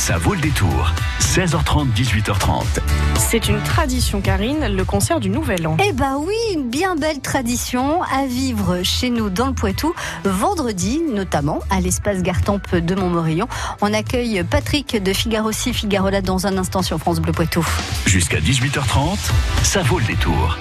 Ça vaut le détour. 16h30, 18h30. C'est une tradition, Karine, le concert du Nouvel An. Eh bah oui, une bien belle tradition à vivre chez nous dans le Poitou. Vendredi, notamment, à l'espace Gartempe de Montmorillon. On accueille Patrick de Figaro-ci, Figaro-là dans un instant sur France Bleu Poitou. Jusqu'à 18h30, ça vaut le détour.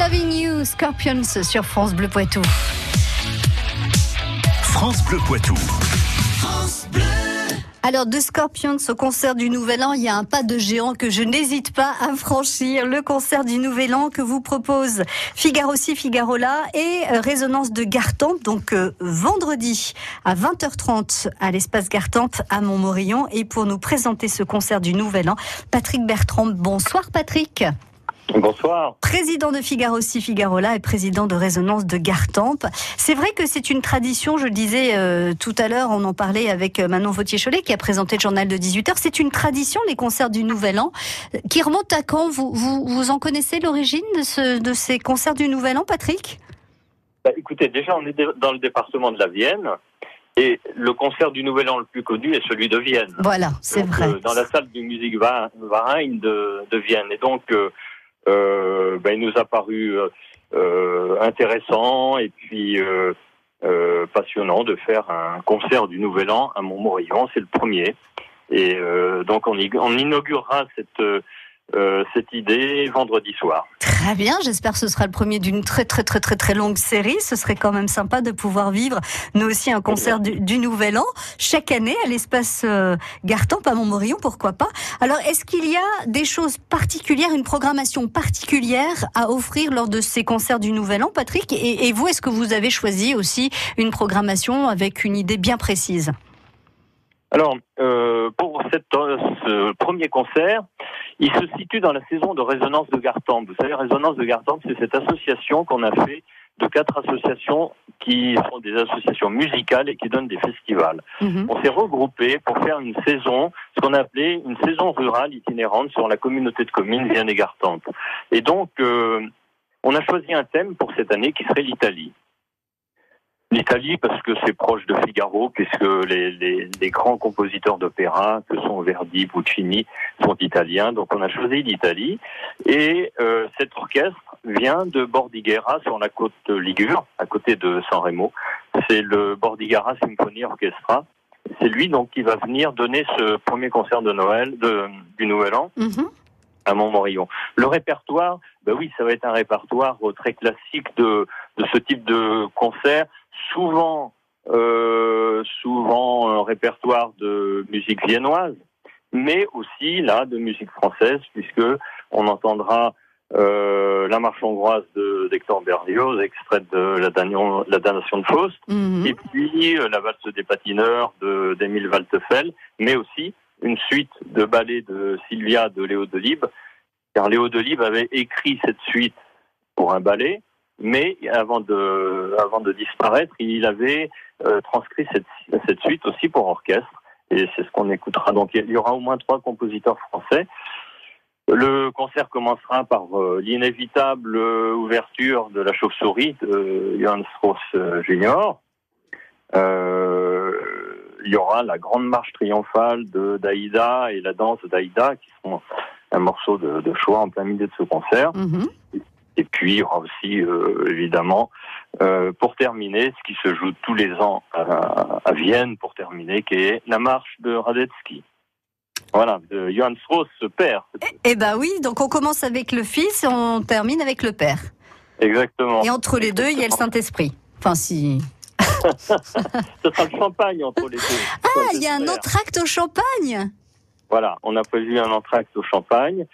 Loving You, Scorpions sur France Bleu Poitou. France Bleu Poitou. Alors, de Scorpions au concert du Nouvel An, il y a un pas de géant que je n'hésite pas à franchir. Le concert du Nouvel An que vous propose Figaro ci, Figaro là et euh, Résonance de Gartempe. Donc, euh, vendredi à 20h30 à l'espace Gartempe à Montmorillon. Et pour nous présenter ce concert du Nouvel An, Patrick Bertrand. Bonsoir, Patrick. Bonsoir. Président de Figaro ci, Figaro là et président de Résonance de Gartempe. C'est vrai que c'est une tradition, je le disais euh, tout à l'heure, on en parlait avec euh, Manon Vautier-Cholet qui a présenté le journal de 18h. C'est une tradition, les concerts du Nouvel An, qui remonte à quand? Vous, vous, vous en connaissez l'origine de, ce, de ces concerts du Nouvel An, Patrick? Bah, Écoutez, déjà on est dans le département de la Vienne. Et le concert du Nouvel An le plus connu est celui de Vienne. Voilà, c'est vrai. Euh, dans la salle du Musique Verein de, de Vienne. Et donc, euh, euh, ben, il nous a paru euh, euh, intéressant et puis passionnant de faire un concert du Nouvel An à Montmorillon. C'est le premier. Et donc on, on inaugurera cette euh, cette idée vendredi soir. Très bien, j'espère que ce sera le premier d'une très très très très très longue série. Ce serait quand même sympa de pouvoir vivre nous aussi un concert du, Nouvel An chaque année à l'espace euh, Gartempe à Montmorillon, pourquoi pas. Alors est-ce qu'il y a des choses particulières, une programmation particulière à offrir lors de ces concerts du Nouvel An, Patrick? Et, et vous, est-ce que vous avez choisi aussi une programmation avec une idée bien précise? Alors, euh, pour cette, ce premier concert, il se situe dans la saison de Résonance de Gartempe. Vous savez, Résonance de Gartempe, c'est cette association qu'on a fait de quatre associations qui sont des associations musicales et qui donnent des festivals. Mhm. On s'est regroupés pour faire une saison, ce qu'on a appelé une saison rurale itinérante sur la communauté de communes Vienne et Gartempe. Et donc, euh, on a choisi un thème pour cette année qui serait l'Italie. L'Italie parce que c'est proche de Figaro, puisque les, les, les grands compositeurs d'opéra, que sont Verdi, Puccini, sont italiens. Donc on a choisi l'Italie. Et euh, cet orchestre vient de Bordighera, sur la côte Ligure, à côté de San Remo. C'est le Bordighera Symphony Orchestra. C'est lui donc qui va venir donner ce premier concert de Noël, de, du Nouvel An. Mm-hmm. à Montmorillon. Le répertoire, ben oui, ça va être un répertoire très classique de, de ce type de concert souvent, euh, souvent un répertoire de musique viennoise, mais aussi là de musique française, puisque on entendra euh, la marche hongroise d'Hector Berlioz, extraite de la, la damnation de Faust, mhm. et puis euh, la valse des patineurs d'Émile Waltefel, mais aussi une suite de ballets de Sylvia de Léo Delibes, car Léo Delibes avait écrit cette suite pour un ballet, mais avant de, disparaître, il avait euh, transcrit cette, suite aussi pour orchestre, et c'est ce qu'on écoutera. Donc il y aura au moins trois compositeurs français. Le concert commencera par euh, l'inévitable euh, ouverture de la chauve-souris de Johann Strauss Jr. il y aura la grande marche triomphale de d'Aïda et la danse d'Aïda, qui sont un morceau de, choix en plein milieu de ce concert. Mm-hmm. Et puis, il y aura aussi, euh, évidemment, euh, pour terminer, ce qui se joue tous les ans à, Vienne, pour terminer, qui est la marche de Radetzky. Voilà, de Johann Strauss, père. Eh, eh ben oui, donc on commence avec le fils et on termine avec le père. Exactement. Et entre les deux, il y a le Saint-Esprit. Enfin, si. Ce sera le champagne entre les deux. Ah, il y a un entracte au champagne. Voilà, on a prévu un entracte au champagne.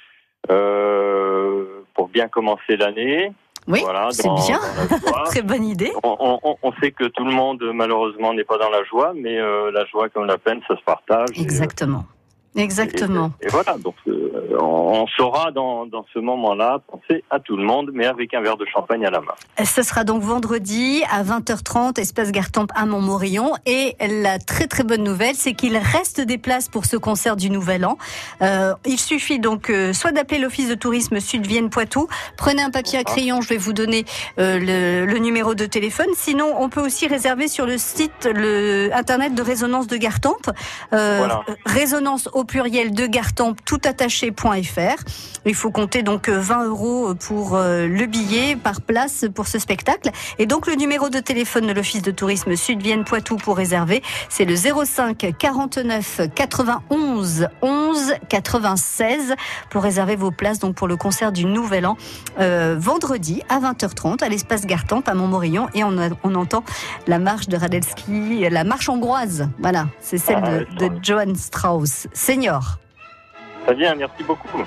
Euh, bien commencer l'année. Oui, c'est bien. Très bonne idée. On, sait que tout le monde, malheureusement, n'est pas dans la joie, mais euh, la joie comme la peine, ça se partage. Exactement. Exactement. Et, voilà, donc euh, on saura dans, dans ce moment-là penser à tout le monde, mais avec un verre de champagne à la main. Ce sera donc vendredi à 20h30, espace Gartempe à Montmorillon. Et la très très bonne nouvelle, c'est qu'il reste des places pour ce concert du Nouvel An. Euh, il suffit donc euh, soit d'appeler l'Office de tourisme Sud-Vienne-Poitou, prenez un papier à crayon, je vais vous donner le, le, numéro de téléphone. Sinon, on peut aussi réserver sur le site le internet de Résonance de Gartempe. Voilà. Résonance au pluriel de Gartempe toutattaché.fr. Il faut compter donc 20 euros pour le billet par place pour ce spectacle. Et donc le numéro de téléphone de l'Office de tourisme Sud-Vienne Poitou pour réserver, c'est le 05 49 91 11 96 pour réserver vos places donc pour le concert du Nouvel An euh, vendredi à 20h30 à l'espace Gartempe à Montmorillon et on, on, entend la marche de Radelski, la marche hongroise. Voilà, c'est celle Ah, de, de Johann Strauss, senior. Très bien, merci beaucoup.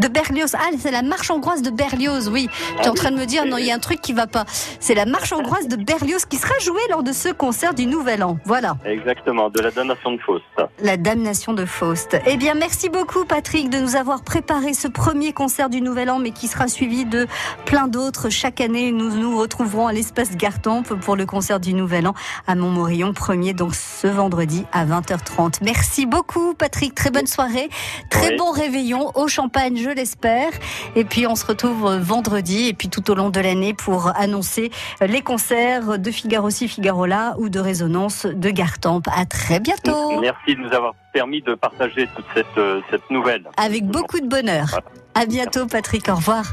De Berlioz. Ah, c'est la marche hongroise de Berlioz, oui. Tu es en train de me dire, non, il y a un truc qui va pas. C'est la marche hongroise de Berlioz qui sera jouée lors de ce concert du Nouvel An. Voilà. Exactement, de la damnation de Faust. La damnation de Faust. Eh bien, merci beaucoup, Patrick, de nous avoir préparé ce premier concert du Nouvel An, mais qui sera suivi de plein d'autres. Chaque année, nous nous retrouverons à l'espace Gartempe pour le concert du Nouvel An à Montmorillon, premier, donc ce vendredi à 20h30. Merci beaucoup, Patrick. Très bonne soirée. Très Oui. bon réveillon au champagne, je l'espère. Et puis, on se retrouve vendredi et puis tout au long de l'année pour annoncer les concerts de Figaro-ci, Figaro-là ou de Résonance de Gartempe. À très bientôt. Merci de nous avoir permis de partager toute cette, euh, cette nouvelle. Avec beaucoup de bonheur. Voilà. À bientôt, Patrick. Au revoir.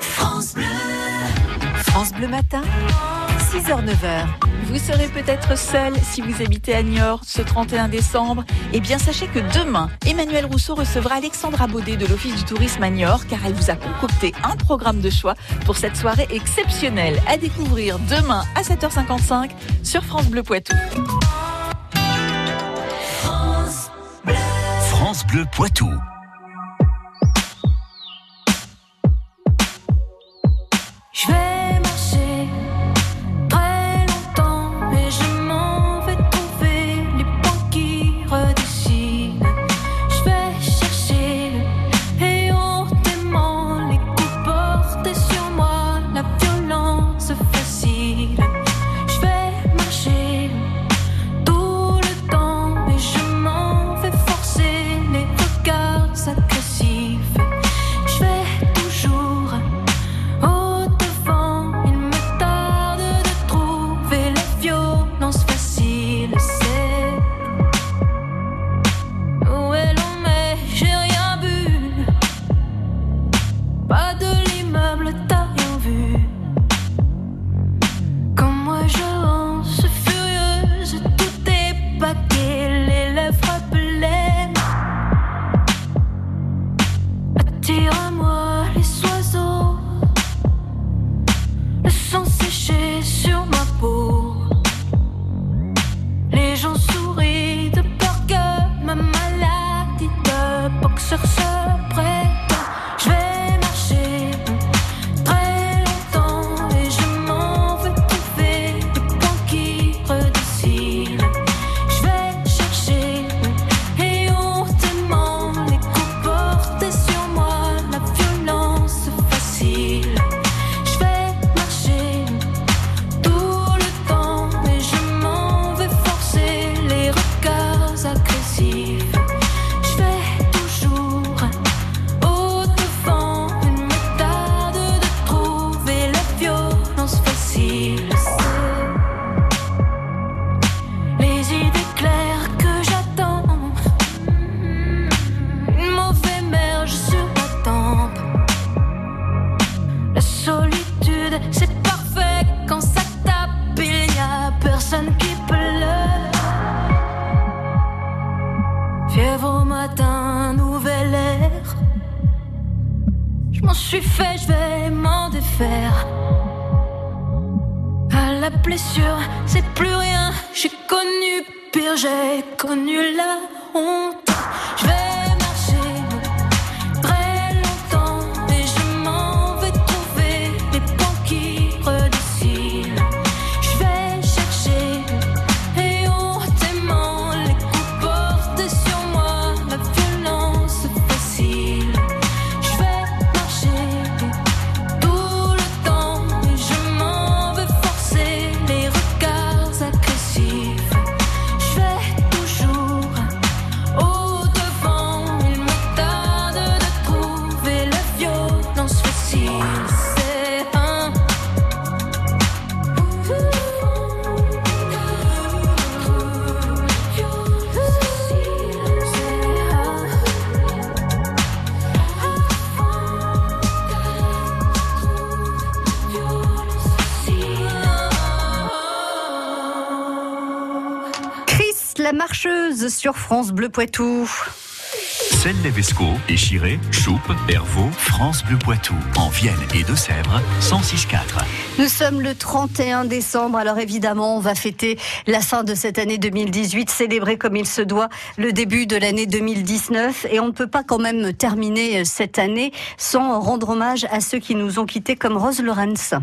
France Bleu Matin, 6h-9h. Vous serez peut-être seul si vous habitez à Niort ce 31 décembre. Eh bien, sachez que demain, Emmanuel Rousseau recevra Alexandra Baudet de l'Office du tourisme à Niort car elle vous a concocté un programme de choix pour cette soirée exceptionnelle à découvrir demain à 7h55 sur France Bleu Poitou. France Bleu Poitou. La marcheuse sur France Bleu Poitou. Celle Levesco, Échiré, Choupe, Hervaux, France Bleu Poitou, en Vienne et Deux-Sèvres, 106.4. Nous sommes le 31 décembre, alors évidemment, on va fêter la fin de cette année 2018, célébrer comme il se doit le début de l'année 2019. Et on ne peut pas quand même terminer cette année sans rendre hommage à ceux qui nous ont quittés comme Rose Lorenz.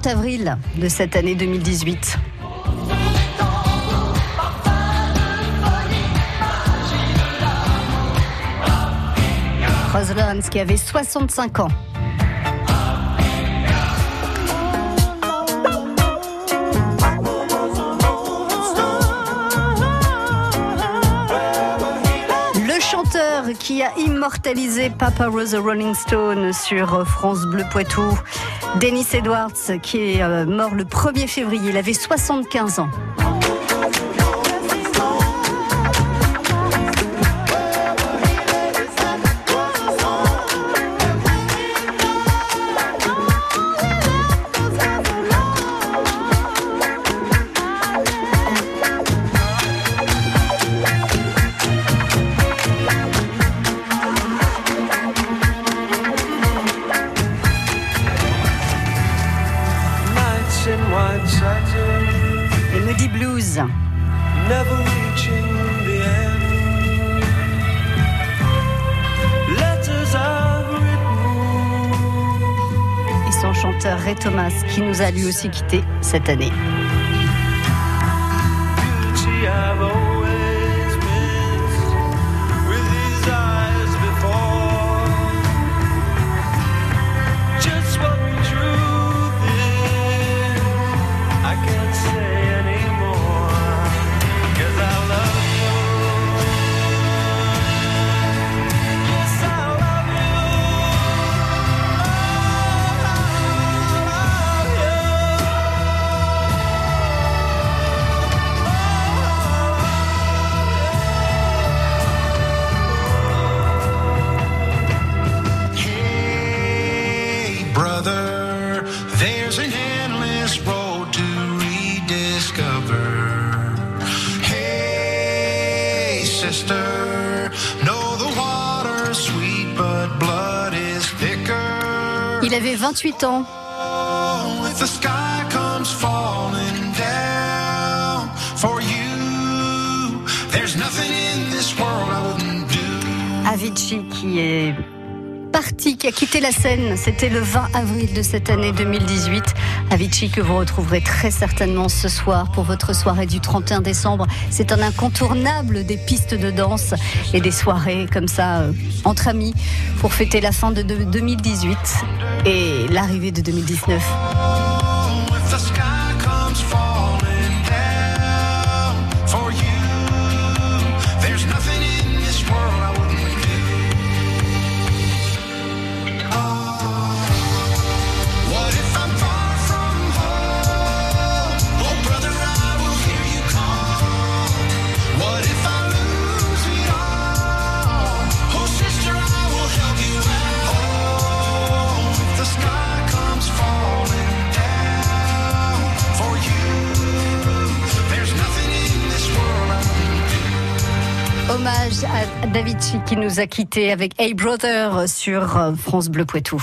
30 avril de cette année 2018. Rose qui avait 65 ans. Le chanteur qui a immortalisé Papa Rose Rolling Stone sur France Bleu Poitou, Dennis Edwards, qui est euh, mort le 1er février, il avait 75 ans. Les Moody Blues. never reaching the end. Letters I've written, et son chanteur Ray Thomas qui nous a lui aussi quitté cette année. 28 ans. Avicii qui est parti, qui a quitté la scène. C'était le 20 avril de cette année 2018. Avicii que vous retrouverez très certainement ce soir pour votre soirée du 31 décembre. C'est un incontournable des pistes de danse et des soirées comme ça euh, entre amis pour fêter la fin de de 2018 et l'arrivée de 2019. Qui nous a quittés avec Hey Brother sur euh. France Bleu Poitou.